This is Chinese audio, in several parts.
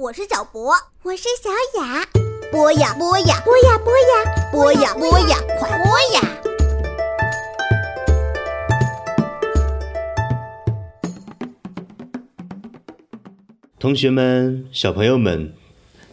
我是小博，我是小雅。播呀播呀，播呀播呀，播呀播呀，快播呀！同学们、小朋友们，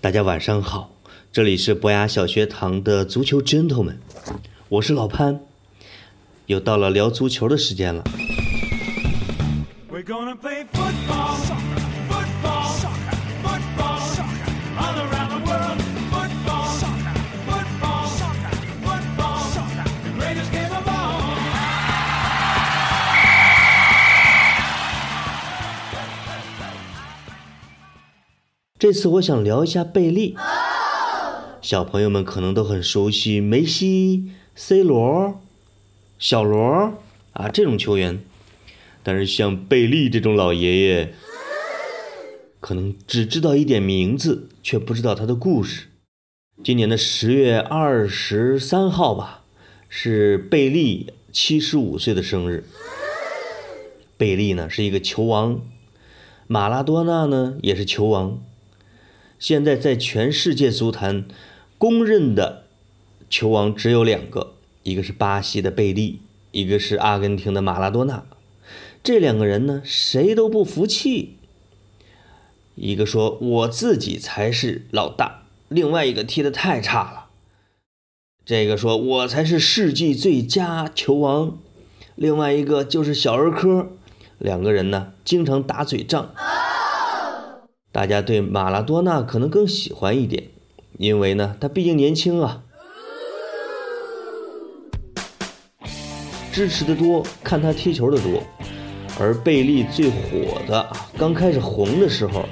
大家晚上好！这里是博雅小学堂的足球 gentlemen，我是老潘，又到了聊足球的时间了。We're gonna play football, football, 这次我想聊一下贝利。小朋友们可能都很熟悉梅西、C 罗、小罗啊这种球员，但是像贝利这种老爷爷，可能只知道一点名字，却不知道他的故事。今年的十月二十三号吧，是贝利七十五岁的生日。贝利呢是一个球王，马拉多纳呢也是球王。现在在全世界足坛公认的球王只有两个，一个是巴西的贝利，一个是阿根廷的马拉多纳。这两个人呢，谁都不服气。一个说我自己才是老大，另外一个踢得太差了。这个说我才是世纪最佳球王，另外一个就是小儿科。两个人呢，经常打嘴仗。大家对马拉多纳可能更喜欢一点，因为呢，他毕竟年轻啊。支持的多，看他踢球的多。而贝利最火的，刚开始红的时候，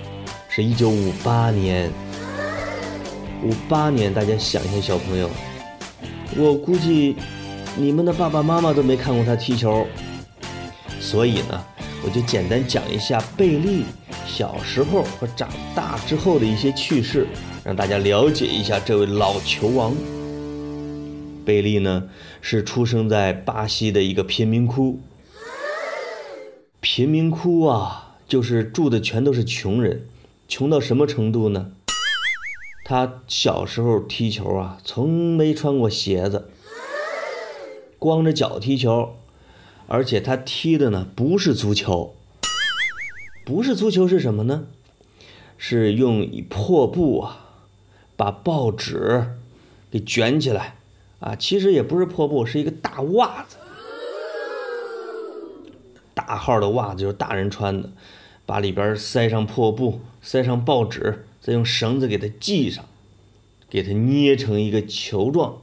是一九五八年。五八年，大家想一下，小朋友，我估计你们的爸爸妈妈都没看过他踢球，所以呢，我就简单讲一下贝利。小时候和长大之后的一些趣事，让大家了解一下这位老球王。贝利呢是出生在巴西的一个贫民窟。贫民窟啊，就是住的全都是穷人，穷到什么程度呢？他小时候踢球啊，从没穿过鞋子，光着脚踢球，而且他踢的呢不是足球。不是足球是什么呢？是用破布啊，把报纸给卷起来啊。其实也不是破布，是一个大袜子，大号的袜子就是大人穿的，把里边塞上破布，塞上报纸，再用绳子给它系上，给它捏成一个球状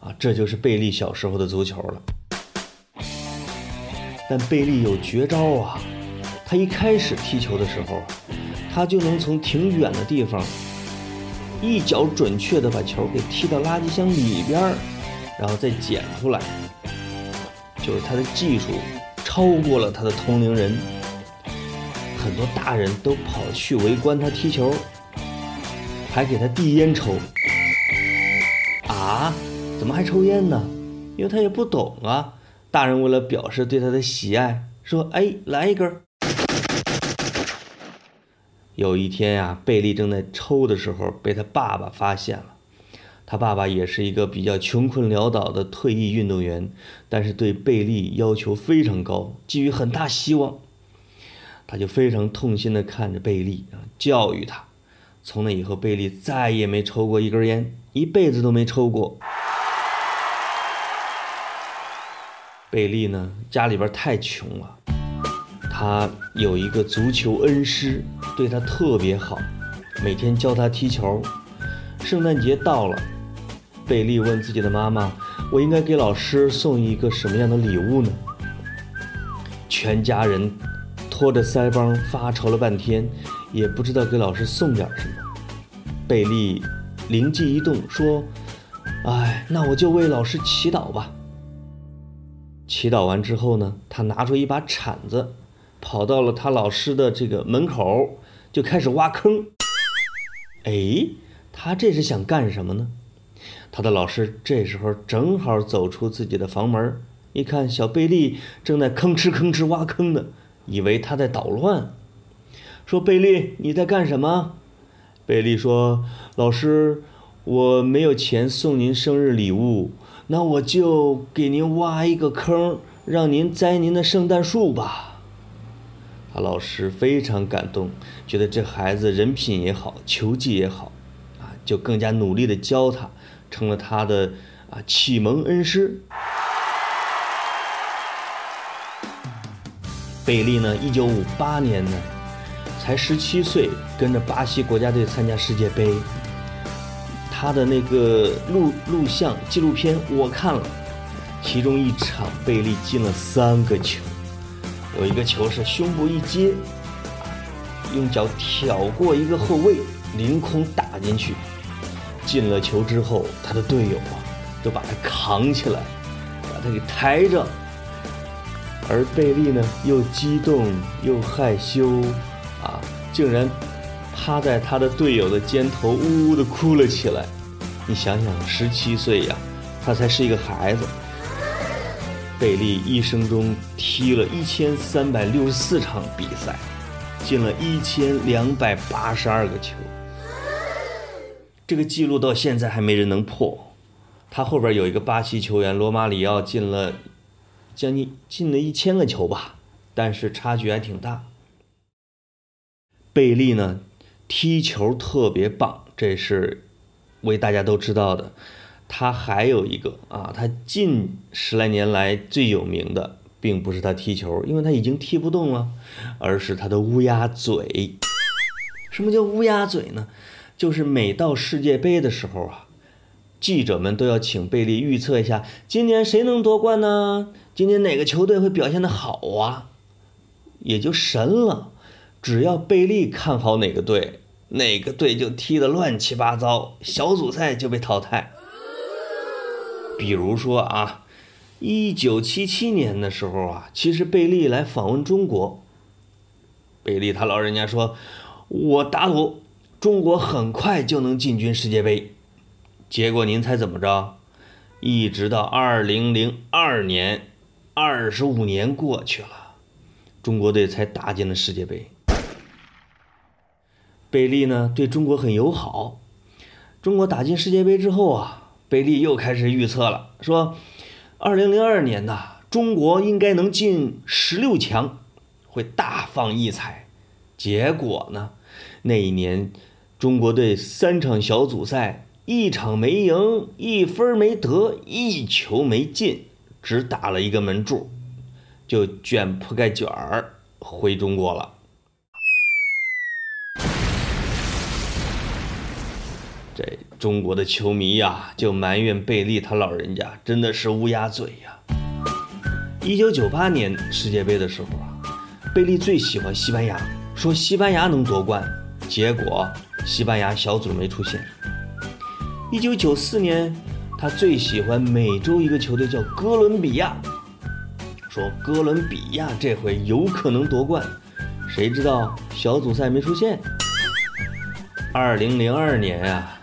啊。这就是贝利小时候的足球了。但贝利有绝招啊！他一开始踢球的时候，他就能从挺远的地方，一脚准确的把球给踢到垃圾箱里边儿，然后再捡出来。就是他的技术超过了他的同龄人，很多大人都跑去围观他踢球，还给他递烟抽。啊？怎么还抽烟呢？因为他也不懂啊。大人为了表示对他的喜爱，说：“哎，来一根。”有一天呀、贝利正在抽的时候，被他爸爸发现了。他爸爸也是一个比较穷困潦倒的退役运动员，但是对贝利要求非常高，寄予很大希望。他就非常痛心地看着贝利啊，教育他。从那以后，贝利再也没抽过一根烟，一辈子都没抽过。贝利呢，家里边太穷了。他有一个足球恩师，对他特别好，每天教他踢球。圣诞节到了，贝利问自己的妈妈：“我应该给老师送一个什么样的礼物呢？”全家人拖着腮帮发愁了半天，也不知道给老师送点什么。贝利灵机一动，说：“哎，那我就为老师祈祷吧。”祈祷完之后呢，他拿出一把铲子。跑到了他老师的这个门口，就开始挖坑。哎，他这是想干什么呢？他的老师这时候正好走出自己的房门，一看小贝利正在吭哧吭哧挖坑呢，以为他在捣乱，说：“贝利，你在干什么？”贝利说：“老师，我没有钱送您生日礼物，那我就给您挖一个坑，让您栽您的圣诞树吧。”老师非常感动，觉得这孩子人品也好，球技也好，啊，就更加努力的教他，成了他的啊启蒙恩师。贝利呢，一九五八年呢，才十七岁，跟着巴西国家队参加世界杯。他的那个录录像纪录片我看了，其中一场贝利进了三个球，有一个球是胸部一接，用脚挑过一个后卫，凌空打进去。进了球之后，他的队友啊都把他扛起来，把他给抬着。而贝利呢，又激动又害羞，啊，竟然趴在他的队友的肩头，呜呜的哭了起来。你想想，十七岁呀，他才是一个孩子。贝利一生中踢了一千三百六十四场比赛，进了一千两百八十二个球，这个记录到现在还没人能破。他后边有一个巴西球员罗马里奥进了。将近进了一千个球吧，但是差距还挺大。贝利呢，踢球特别棒，这是为大家都知道的。他还有一个啊，他近十来年来最有名的，并不是他踢球，因为他已经踢不动了，而是他的乌鸦嘴。什么叫乌鸦嘴呢？就是每到世界杯的时候啊。记者们都要请贝利预测一下，今年谁能夺冠呢？今年哪个球队会表现的好啊？也就神了，只要贝利看好哪个队，哪个队就踢得乱七八糟，小组赛就被淘汰。比如说啊，一九七七年的时候啊，其实贝利来访问中国，贝利他老人家说：“我打赌，中国很快就能进军世界杯。”结果您猜怎么着？一直到二零零二年，二十五年过去了，中国队才打进了世界杯。贝利呢对中国很友好。中国打进世界杯之后啊，贝利又开始预测了，说二零零二年呐，中国应该能进十六强，会大放异彩。结果呢，那一年中国队三场小组赛。一场没赢，一分没得，一球没进，只打了一个门柱，就卷铺盖卷儿回中国了。中国的球迷呀，就埋怨贝利他老人家真的是乌鸦嘴呀。一九九八年世界杯的时候啊，贝利最喜欢西班牙，说西班牙能夺冠，结果西班牙小组没出现。一九九四年，他最喜欢美洲一个球队叫哥伦比亚，说哥伦比亚这回有可能夺冠，谁知道小组赛没出现。二零零二年啊，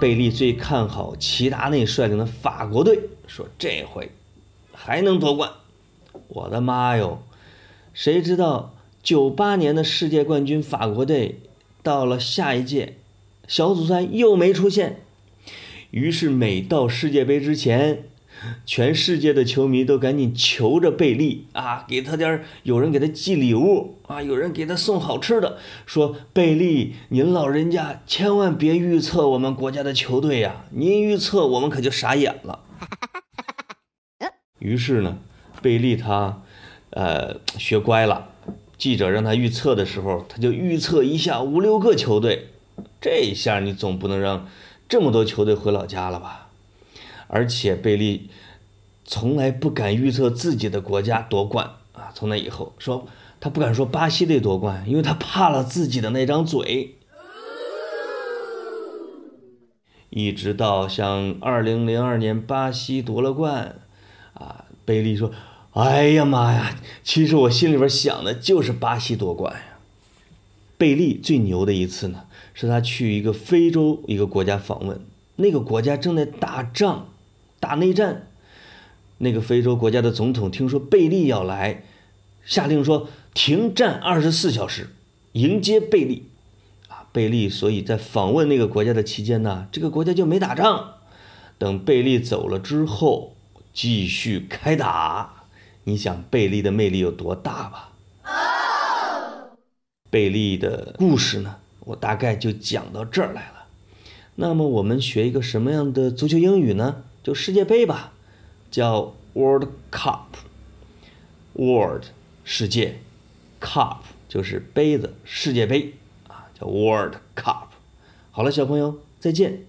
贝利最看好齐达内率领的法国队，说这回还能夺冠。我的妈哟，谁知道九八年的世界冠军法国队到了下一届。小组赛又没出现，于是每到世界杯之前，全世界的球迷都赶紧求着贝利啊，给他点儿有人给他寄礼物啊，有人给他送好吃的，说贝利，您老人家千万别预测我们国家的球队呀，您预测我们可就傻眼了。于是呢，贝利他，呃，学乖了，记者让他预测的时候，他就预测一下五六个球队。这一下你总不能让这么多球队回老家了吧？而且贝利从来不敢预测自己的国家夺冠啊！从那以后说他不敢说巴西队夺冠，因为他怕了自己的那张嘴。一直到像二零零二年巴西夺了冠，啊，贝利说：“哎呀妈呀，其实我心里边想的就是巴西夺冠呀。”贝利最牛的一次呢？是他去一个非洲一个国家访问，那个国家正在打仗，打内战。那个非洲国家的总统听说贝利要来，下令说停战二十四小时，迎接贝利。啊，贝利所以在访问那个国家的期间呢，这个国家就没打仗。等贝利走了之后，继续开打。你想贝利的魅力有多大吧？贝利的故事呢，我大概就讲到这儿来了。那么我们学一个什么样的足球英语呢？就世界杯吧，叫 World Cup。World 世界，Cup 就是杯子，世界杯啊，叫 World Cup。好了，小朋友，再见。